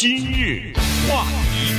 今日话题，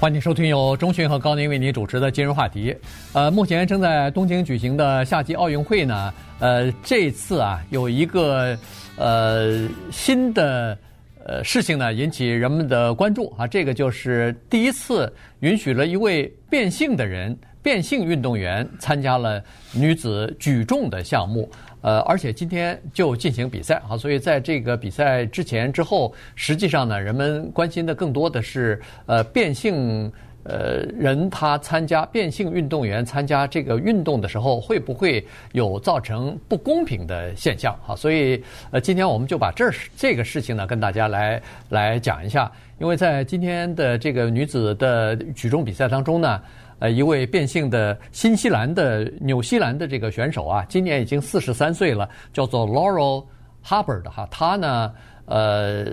欢迎收听由钟迅和高宁为您主持的今日话题。呃，目前正在东京举行的夏季奥运会呢，呃，这次啊有一个呃新的呃事情呢引起人们的关注啊，这个就是第一次允许了一位变性的人。变性运动员参加了女子举重的项目，呃，而且今天就进行比赛啊，所以在这个比赛之前之后，实际上呢，人们关心的更多的是，呃，变性呃人他参加变性运动员参加这个运动的时候，会不会有造成不公平的现象啊？所以，呃，今天我们就把这这个事情呢，跟大家来来讲一下，因为在今天的这个女子的举重比赛当中呢。呃，一位变性的新西兰的、纽西兰的这个选手啊，今年已经四十三岁了，叫做 Laurel Hubbard 哈，他呢，呃。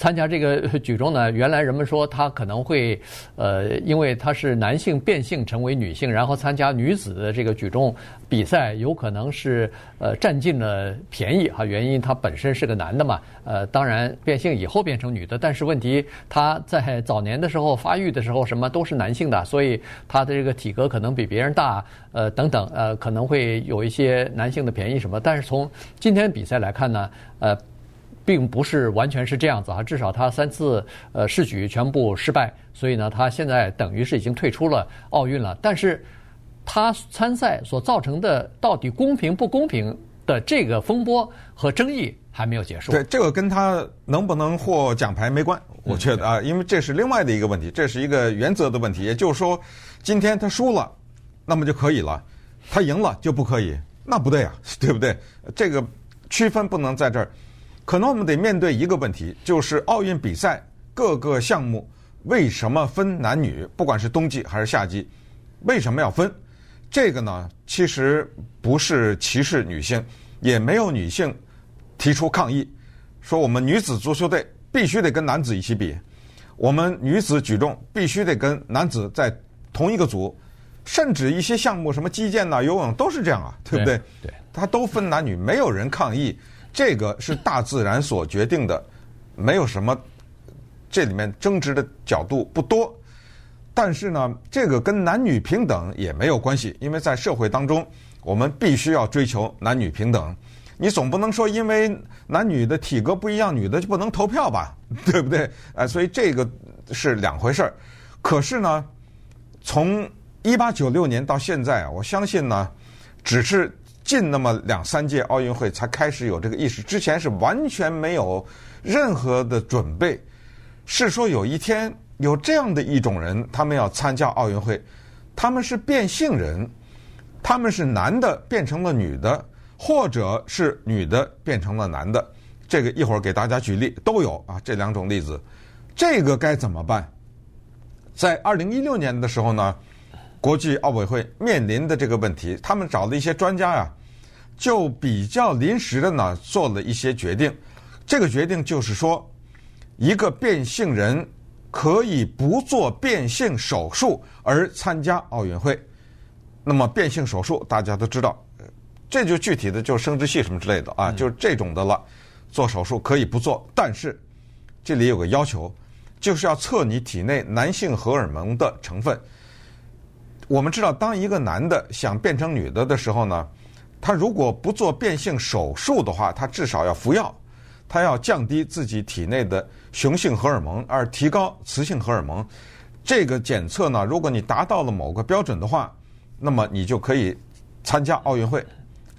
参加这个举重呢，原来人们说他可能会，呃，因为他是男性变性成为女性，然后参加女子的这个举重比赛，有可能是呃占尽了便宜哈。原因他本身是个男的嘛，呃，当然变性以后变成女的，但是问题他在早年的时候发育的时候什么都是男性的，所以他的这个体格可能比别人大，呃，等等，呃，可能会有一些男性的便宜什么。但是从今天比赛来看呢，呃。并不是完全是这样子啊，至少他三次呃试举全部失败，所以呢，他现在等于是已经退出了奥运了。但是，他参赛所造成的到底公平不公平的这个风波和争议还没有结束。对，这个跟他能不能获奖牌没关，我觉得啊，因为这是另外的一个问题，这是一个原则的问题。也就是说，今天他输了，那么就可以了；他赢了就不可以，那不对啊，对不对？这个区分不能在这儿。可能我们得面对一个问题，就是奥运比赛各个项目为什么分男女？不管是冬季还是夏季，为什么要分？这个呢，其实不是歧视女性，也没有女性提出抗议，说我们女子足球队必须得跟男子一起比，我们女子举重必须得跟男子在同一个组，甚至一些项目，什么击剑呐、游泳都是这样啊，对不对？对，它都分男女，没有人抗议。这个是大自然所决定的，没有什么，这里面争执的角度不多。但是呢，这个跟男女平等也没有关系，因为在社会当中，我们必须要追求男女平等。你总不能说因为男女的体格不一样，女的就不能投票吧？对不对？哎，所以这个是两回事儿。可是呢，从一八九六年到现在啊，我相信呢，只是。近那么两三届奥运会才开始有这个意识，之前是完全没有任何的准备。是说有一天有这样的一种人，他们要参加奥运会，他们是变性人，他们是男的变成了女的，或者是女的变成了男的。这个一会儿给大家举例都有啊，这两种例子，这个该怎么办？在二零一六年的时候呢，国际奥委会面临的这个问题，他们找了一些专家呀。就比较临时的呢，做了一些决定。这个决定就是说，一个变性人可以不做变性手术而参加奥运会。那么变性手术大家都知道，这就具体的就是生殖器什么之类的啊，就是这种的了。做手术可以不做，但是这里有个要求，就是要测你体内男性荷尔蒙的成分。我们知道，当一个男的想变成女的的时候呢，他如果不做变性手术的话，他至少要服药，他要降低自己体内的雄性荷尔蒙，而提高雌性荷尔蒙。这个检测呢，如果你达到了某个标准的话，那么你就可以参加奥运会。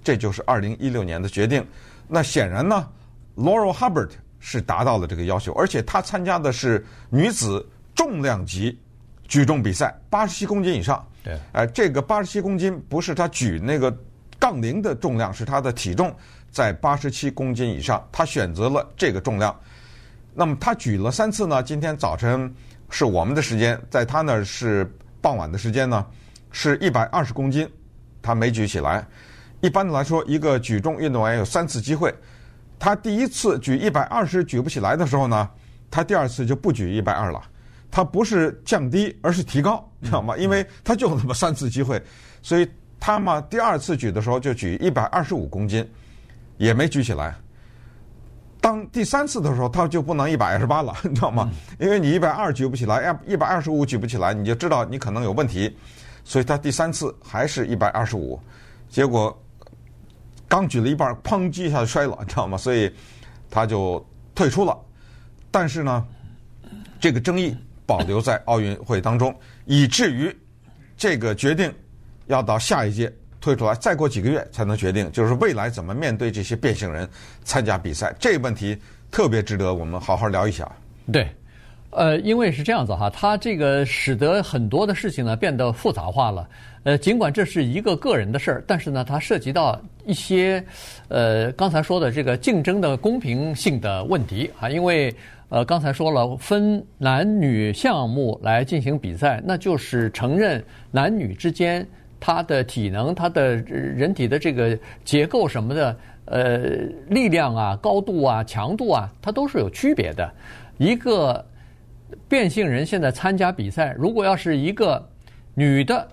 这就是二零一六年的决定。那显然呢，Laurel Hubbard 是达到了这个要求，而且他参加的是女子重量级举重比赛，八十七公斤以上。对，哎，这个八十七公斤不是他举那个。杠铃的重量是他的体重在八十七公斤以上，他选择了这个重量。那么他举了三次呢？今天早晨是我们的时间，在他那儿是傍晚的时间呢，是一百二十公斤，他没举起来。一般的来说，一个举重运动员有三次机会，他第一次举一百二十举不起来的时候呢，他第二次就不举一百二了。他不是降低，而是提高，知道吗？因为他就那么三次机会，所以。他嘛，第二次举的时候就举一百二十五公斤，也没举起来。当第三次的时候，他就不能一百二十八了，你知道吗？因为你一百二举不起来，一百二十五举不起来，你就知道你可能有问题。所以他第三次还是一百二十五，结果刚举了一半，砰叽一下就摔了，你知道吗？所以他就退出了。但是呢，这个争议保留在奥运会当中，以至于这个决定要到下一届。退出来，再过几个月才能决定，就是未来怎么面对这些变性人参加比赛，这个问题特别值得我们好好聊一下。对，呃，因为是这样子哈，它这个使得很多的事情呢变得复杂化了。呃，尽管这是一个个人的事儿，但是呢，它涉及到一些呃刚才说的这个竞争的公平性的问题啊。因为呃刚才说了，分男女项目来进行比赛，那就是承认男女之间。他的体能、他的人体的这个结构什么的，呃，力量啊、高度啊、强度啊，它都是有区别的。一个变性人现在参加比赛，如果要是一个女的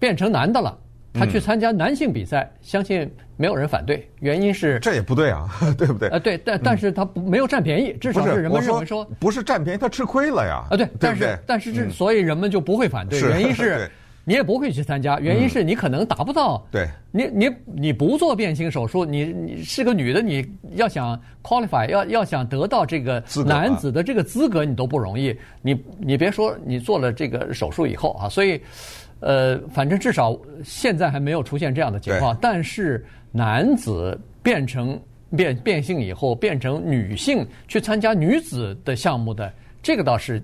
变成男的了，他去参加男性比赛，嗯、相信没有人反对。原因是这也不对啊，对不对？啊，对，但但是他不没有占便宜，至少是人们认为说不是占便宜，他吃亏了呀。啊，对？但是但是这所以人们就不会反对，原因是。你也不会去参加，原因是你可能达不到。对，你你你不做变性手术，你你是个女的，你要想 qualify，要要想得到这个男子的这个资格，你都不容易。你你别说你做了这个手术以后啊，所以，呃，反正至少现在还没有出现这样的情况。但是男子变成变变性以后，变成女性去参加女子的项目的，这个倒是。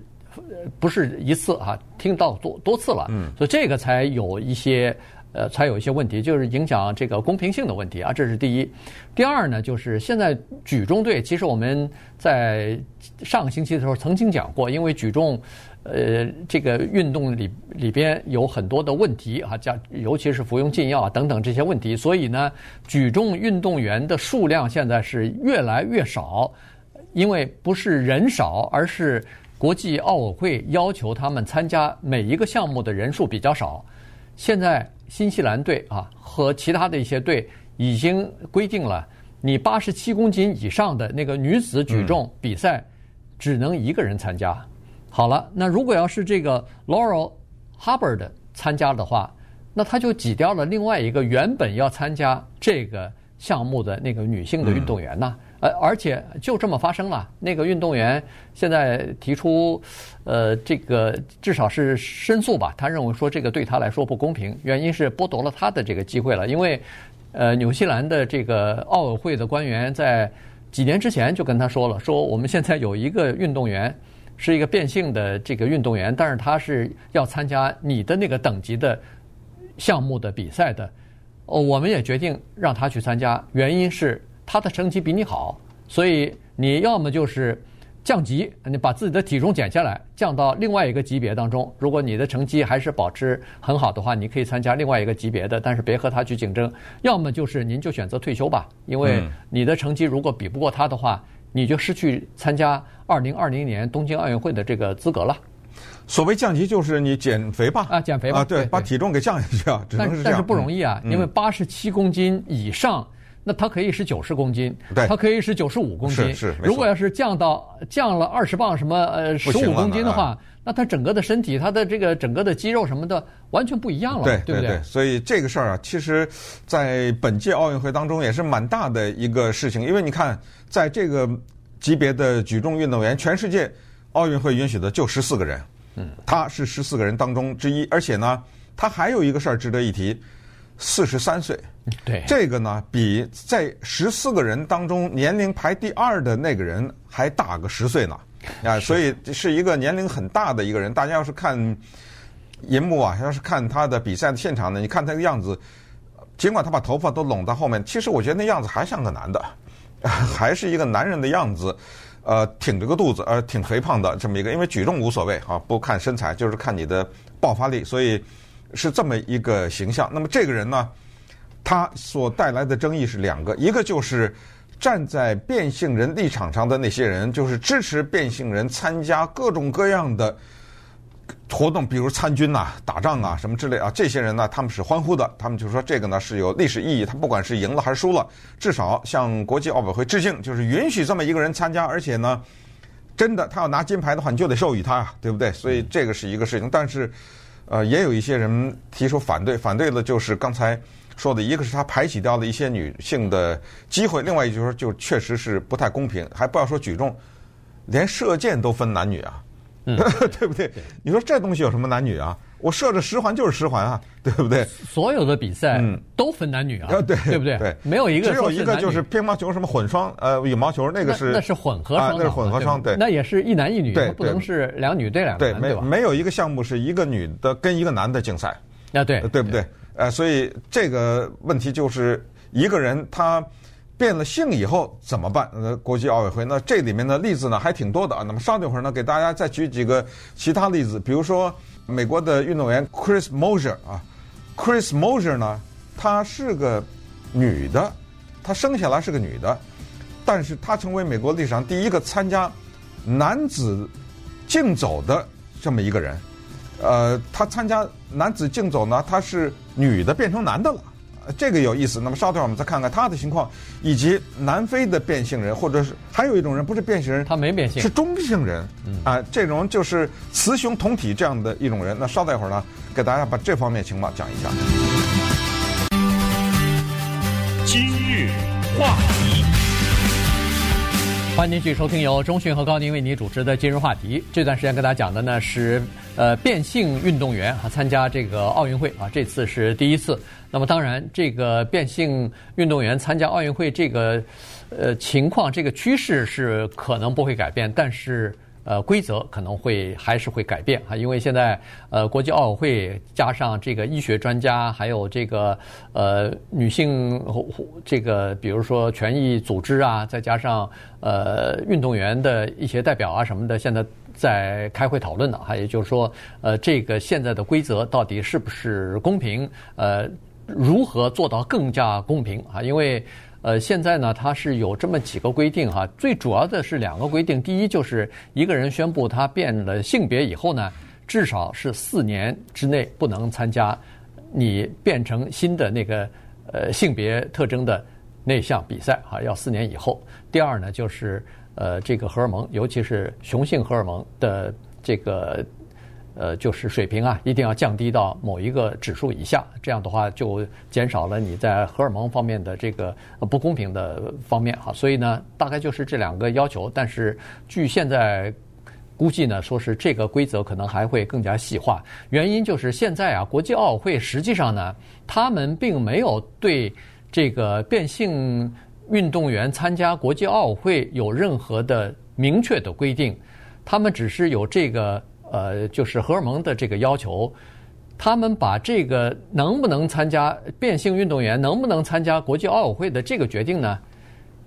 不是一次啊，听到多多次了，嗯，所以这个才有一些呃，才有一些问题，就是影响这个公平性的问题啊，这是第一。第二呢，就是现在举重队，其实我们在上个星期的时候曾经讲过，因为举重呃这个运动里里边有很多的问题啊，加尤其是服用禁药啊等等这些问题，所以呢，举重运动员的数量现在是越来越少，因为不是人少，而是。国际奥委会要求他们参加每一个项目的人数比较少。现在新西兰队啊和其他的一些队已经规定了，你八十七公斤以上的那个女子举重比赛只能一个人参加。好了，那如果要是这个 Laurel Hubbard 参加的话，那他就挤掉了另外一个原本要参加这个项目的那个女性的运动员呢。呃，而且就这么发生了。那个运动员现在提出，呃，这个至少是申诉吧。他认为说这个对他来说不公平，原因是剥夺了他的这个机会了。因为，呃，纽西兰的这个奥委会的官员在几年之前就跟他说了，说我们现在有一个运动员是一个变性的这个运动员，但是他是要参加你的那个等级的项目的比赛的。哦，我们也决定让他去参加，原因是。他的成绩比你好，所以你要么就是降级，你把自己的体重减下来，降到另外一个级别当中。如果你的成绩还是保持很好的话，你可以参加另外一个级别的，但是别和他去竞争。要么就是您就选择退休吧，因为你的成绩如果比不过他的话，你就失去参加二零二零年东京奥运会的这个资格了。所谓降级就是你减肥吧？啊，减肥吧？啊，对，把体重给降下去啊，只能是这样。但是不容易啊，因为八十七公斤以上。那它可以是九十公斤，对，它可以是九十五公斤。是是，如果要是降到降了二十磅，什么呃十五公斤的话，那它整个的身体，它的这个整个的肌肉什么的完全不一样了，对对不对？所以这个事儿啊，其实，在本届奥运会当中也是蛮大的一个事情，因为你看，在这个级别的举重运动员，全世界奥运会允许的就十四个人，嗯，他是十四个人当中之一，而且呢，他还有一个事儿值得一提。四十三岁，对这个呢，比在十四个人当中年龄排第二的那个人还大个十岁呢，啊，所以是一个年龄很大的一个人。大家要是看银幕啊，要是看他的比赛的现场呢，你看他的样子，尽管他把头发都拢到后面，其实我觉得那样子还像个男的，还是一个男人的样子，呃，挺着个肚子，呃，挺肥胖的这么一个。因为举重无所谓啊，不看身材，就是看你的爆发力，所以。是这么一个形象。那么这个人呢，他所带来的争议是两个，一个就是站在变性人立场上的那些人，就是支持变性人参加各种各样的活动，比如参军呐、打仗啊什么之类啊，这些人呢，他们是欢呼的，他们就说这个呢是有历史意义，他不管是赢了还是输了，至少向国际奥委会致敬，就是允许这么一个人参加，而且呢，真的他要拿金牌的话，你就得授予他，对不对？所以这个是一个事情，但是，呃，也有一些人提出反对，反对的就是刚才说的，一个是他排挤掉了一些女性的机会，另外一就是就确实是不太公平，还不要说举重，连射箭都分男女啊。嗯，对不对？你说这东西有什么男女啊？我射着十环就是十环啊，对不对？所有的比赛都分男女啊，对对不对？对，没有一个只有一个就是乒乓球什么混双，呃，羽毛球那个是那是混合双，那是混合双，对，那也是一男一女，不能是两女对两男，对，没没有一个项目是一个女的跟一个男的竞赛，啊，对，对不对？呃，所以这个问题就是一个人他。变了性以后怎么办？呃，国际奥委会那这里面的例子呢还挺多的啊。那么稍等会儿呢，给大家再举几个其他例子，比如说美国的运动员 Chris Mosier 啊，Chris Mosier 呢，她是个女的，她生下来是个女的，但是她成为美国历史上第一个参加男子竞走的这么一个人。呃，他参加男子竞走呢，他是女的变成男的了。这个有意思。那么稍等会儿我们再看看他的情况，以及南非的变性人，或者是还有一种人不是变性人，他没变性，是中性人。啊，这种就是雌雄同体这样的一种人。那稍等一会儿呢，给大家把这方面情况讲一下。今日话题。欢迎您继续收听由中讯和高宁为您主持的今日话题。这段时间跟大家讲的呢是，呃，变性运动员啊参加这个奥运会啊，这次是第一次。那么当然，这个变性运动员参加奥运会这个，呃，情况这个趋势是可能不会改变，但是。呃，规则可能会还是会改变啊，因为现在呃，国际奥委会加上这个医学专家，还有这个呃女性这个比如说权益组织啊，再加上呃运动员的一些代表啊什么的，现在在开会讨论呢。还也就是说，呃，这个现在的规则到底是不是公平？呃，如何做到更加公平啊？因为。呃，现在呢，它是有这么几个规定哈，最主要的是两个规定。第一，就是一个人宣布他变了性别以后呢，至少是四年之内不能参加你变成新的那个呃性别特征的那项比赛啊，要四年以后。第二呢，就是呃这个荷尔蒙，尤其是雄性荷尔蒙的这个。呃，就是水平啊，一定要降低到某一个指数以下，这样的话就减少了你在荷尔蒙方面的这个不公平的方面哈。所以呢，大概就是这两个要求。但是据现在估计呢，说是这个规则可能还会更加细化。原因就是现在啊，国际奥委会实际上呢，他们并没有对这个变性运动员参加国际奥委会有任何的明确的规定，他们只是有这个。呃，就是荷尔蒙的这个要求，他们把这个能不能参加变性运动员能不能参加国际奥委会的这个决定呢，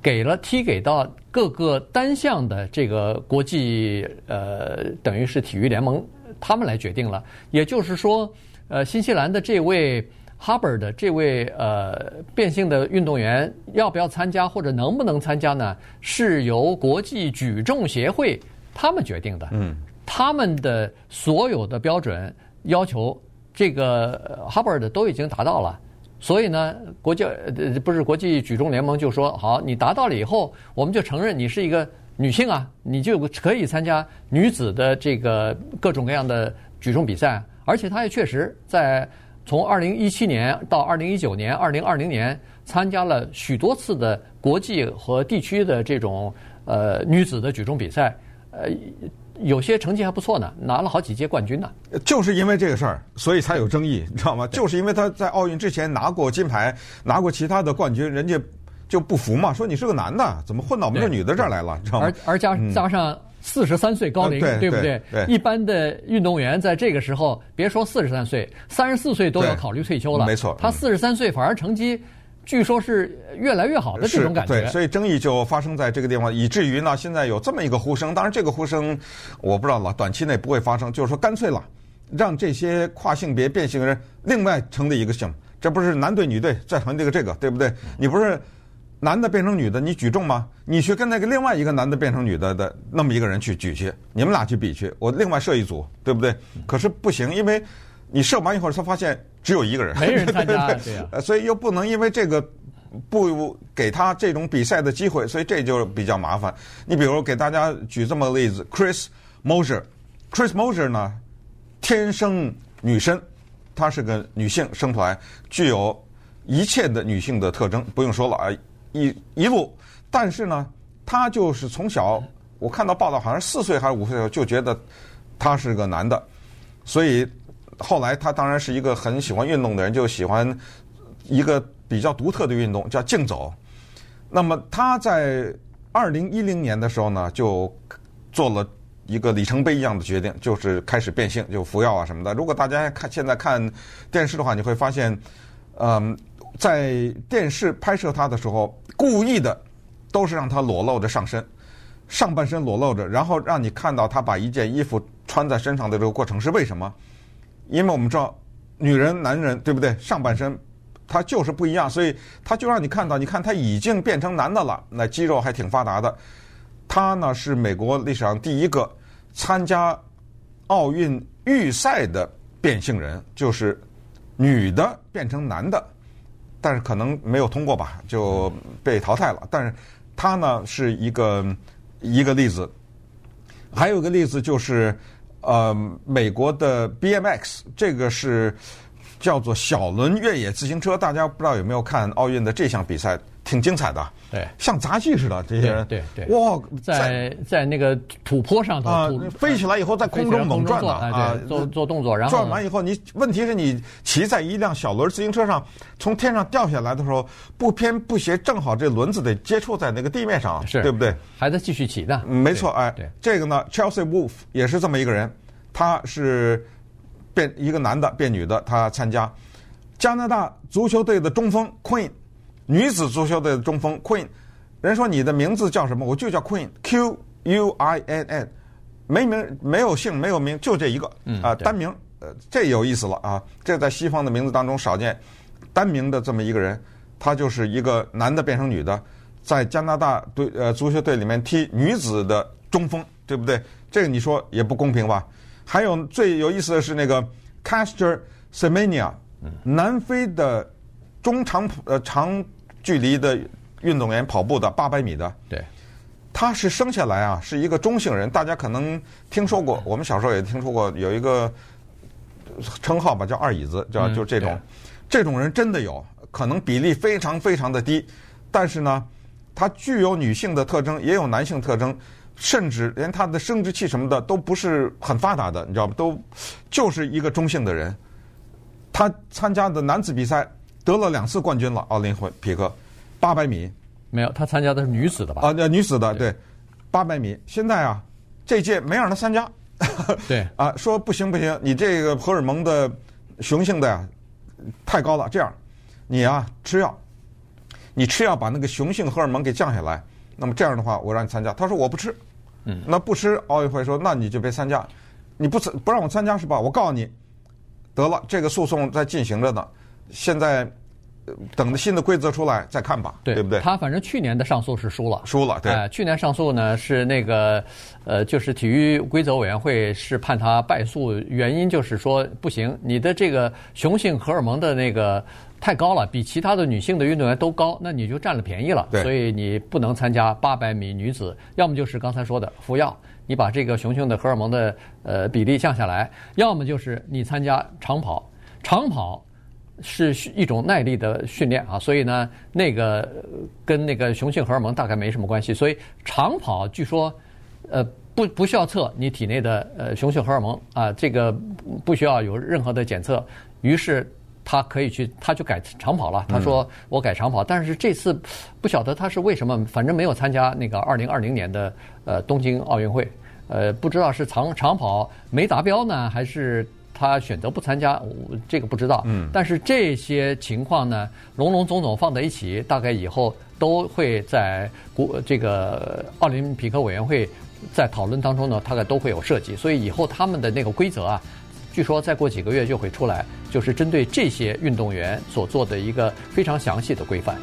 给了踢给到各个单项的这个国际呃，等于是体育联盟他们来决定了。也就是说，呃，新西兰的这位 Hubbard 的这位呃变性的运动员要不要参加或者能不能参加呢？是由国际举重协会他们决定的。嗯。他们的所有的标准要求，这个 Hubbard 都已经达到了，所以呢，国际呃不是国际举重联盟就说好，你达到了以后，我们就承认你是一个女性啊，你就可以参加女子的这个各种各样的举重比赛，而且他也确实在从二零一七年到二零一九年、二零二零年参加了许多次的国际和地区的这种呃女子的举重比赛，呃。有些成绩还不错呢，拿了好几届冠军呢。就是因为这个事儿，所以才有争议，你知道吗？就是因为他在奥运之前拿过金牌，拿过其他的冠军，人家就不服嘛，说你是个男的，怎么混到我们这女的这儿来了？知道吗？而而加加上四十三岁高龄，嗯、对不对？对，一般的运动员在这个时候，别说四十三岁，三十四岁都要考虑退休了。没错，他四十三岁反而成绩。据说是越来越好的这种感觉，对，所以争议就发生在这个地方，以至于呢，现在有这么一个呼声。当然，这个呼声我不知道了，短期内不会发生。就是说，干脆了，让这些跨性别变性人另外成立一个性，这不是男对女对再成立一个这个，对不对？你不是男的变成女的，你举重吗？你去跟那个另外一个男的变成女的的那么一个人去举去，你们俩去比去，我另外设一组，对不对？可是不行，因为你设完以后，他发现只有一个人，没人参加，对呀，所以又不能因为这个不给他这种比赛的机会，所以这就比较麻烦。你比如给大家举这么个例子，Chris Mosier，Chris Mosier 呢，天生女生，她是个女性生出来，具有一切的女性的特征，不用说了啊。一一路，但是呢，他就是从小，我看到报道，好像四岁还是五岁的时候就觉得他是个男的，所以后来他当然是一个很喜欢运动的人，就喜欢一个比较独特的运动叫竞走。那么他在二零一零年的时候呢，就做了一个里程碑一样的决定，就是开始变性，就服药啊什么的。如果大家看现在看电视的话，你会发现，嗯。在电视拍摄他的时候，故意的都是让他裸露着上身，上半身裸露着，然后让你看到他把一件衣服穿在身上的这个过程是为什么？因为我们知道，女人、男人，对不对？上半身他就是不一样，所以他就让你看到，你看他已经变成男的了，那肌肉还挺发达的。他呢是美国历史上第一个参加奥运预赛的变性人，就是女的变成男的。但是可能没有通过吧，就被淘汰了。但是他呢是一个一个例子，还有个例子就是呃美国的 BMX，这个是叫做小轮越野自行车，大家不知道有没有看奥运的这项比赛？挺精彩的，对，像杂技似的这些人，对对，哇，在在那个土坡上头啊，飞起来以后在空中猛转啊，做做动作，然后转完以后，你问题是你骑在一辆小轮自行车上，从天上掉下来的时候，不偏不斜，正好这轮子得接触在那个地面上，是，对不对？还在继续骑呢，没错，哎，这个呢，Chelsea Wolfe 也是这么一个人，他是变一个男的变女的，他参加加拿大足球队的中锋 Queen。女子足球队的中锋 Queen，人说你的名字叫什么？我就叫 Queen，Q U I N N，没名没有姓没有名，就这一个啊、单名，呃这有意思了啊！这在西方的名字当中少见，单名的这么一个人，他就是一个男的变成女的，在加拿大队呃足球队里面踢女子的中锋，对不对？这个你说也不公平吧？还有最有意思的是那个 Caster Semenya，南非的中长呃长。距离的运动员跑步的八百米的，对，他是生下来啊是一个中性人，大家可能听说过，我们小时候也听说过有一个称号吧，叫二椅子，叫就这种，这种人真的有可能比例非常非常的低，但是呢，他具有女性的特征，也有男性特征，甚至连他的生殖器什么的都不是很发达的，你知道吗？都就是一个中性的人，他参加的男子比赛。得了两次冠军了，奥林匹克，八百米没有，他参加的是女子的吧？啊，女子的对，八百米。现在啊，这届没让他参加。对 啊，说不行不行，你这个荷尔蒙的雄性的呀太高了。这样，你啊吃药，你吃药把那个雄性荷尔蒙给降下来。那么这样的话，我让你参加。他说我不吃。嗯。那不吃，奥运会说那你就别参加。你不参不让我参加是吧？我告诉你，得了，这个诉讼在进行着呢。现在等着新的规则出来再看吧，对，对不对？他反正去年的上诉是输了，输了。对，呃、去年上诉呢是那个呃，就是体育规则委员会是判他败诉，原因就是说不行，你的这个雄性荷尔蒙的那个太高了，比其他的女性的运动员都高，那你就占了便宜了，对，所以你不能参加八百米女子，要么就是刚才说的服药，你把这个雄性的荷尔蒙的呃比例降下来，要么就是你参加长跑，长跑。是一种耐力的训练啊，所以呢，那个跟那个雄性荷尔蒙大概没什么关系。所以长跑据说，呃，不不需要测你体内的呃雄性荷尔蒙啊，这个不需要有任何的检测。于是他可以去，他就改长跑了。他说我改长跑，但是这次不晓得他是为什么，反正没有参加那个二零二零年的呃东京奥运会。呃，不知道是长长跑没达标呢，还是？他选择不参加，我这个不知道。嗯，但是这些情况呢，龙龙总总放在一起，大概以后都会在国这个奥林匹克委员会在讨论当中呢，大概都会有涉及。所以以后他们的那个规则啊，据说再过几个月就会出来，就是针对这些运动员所做的一个非常详细的规范。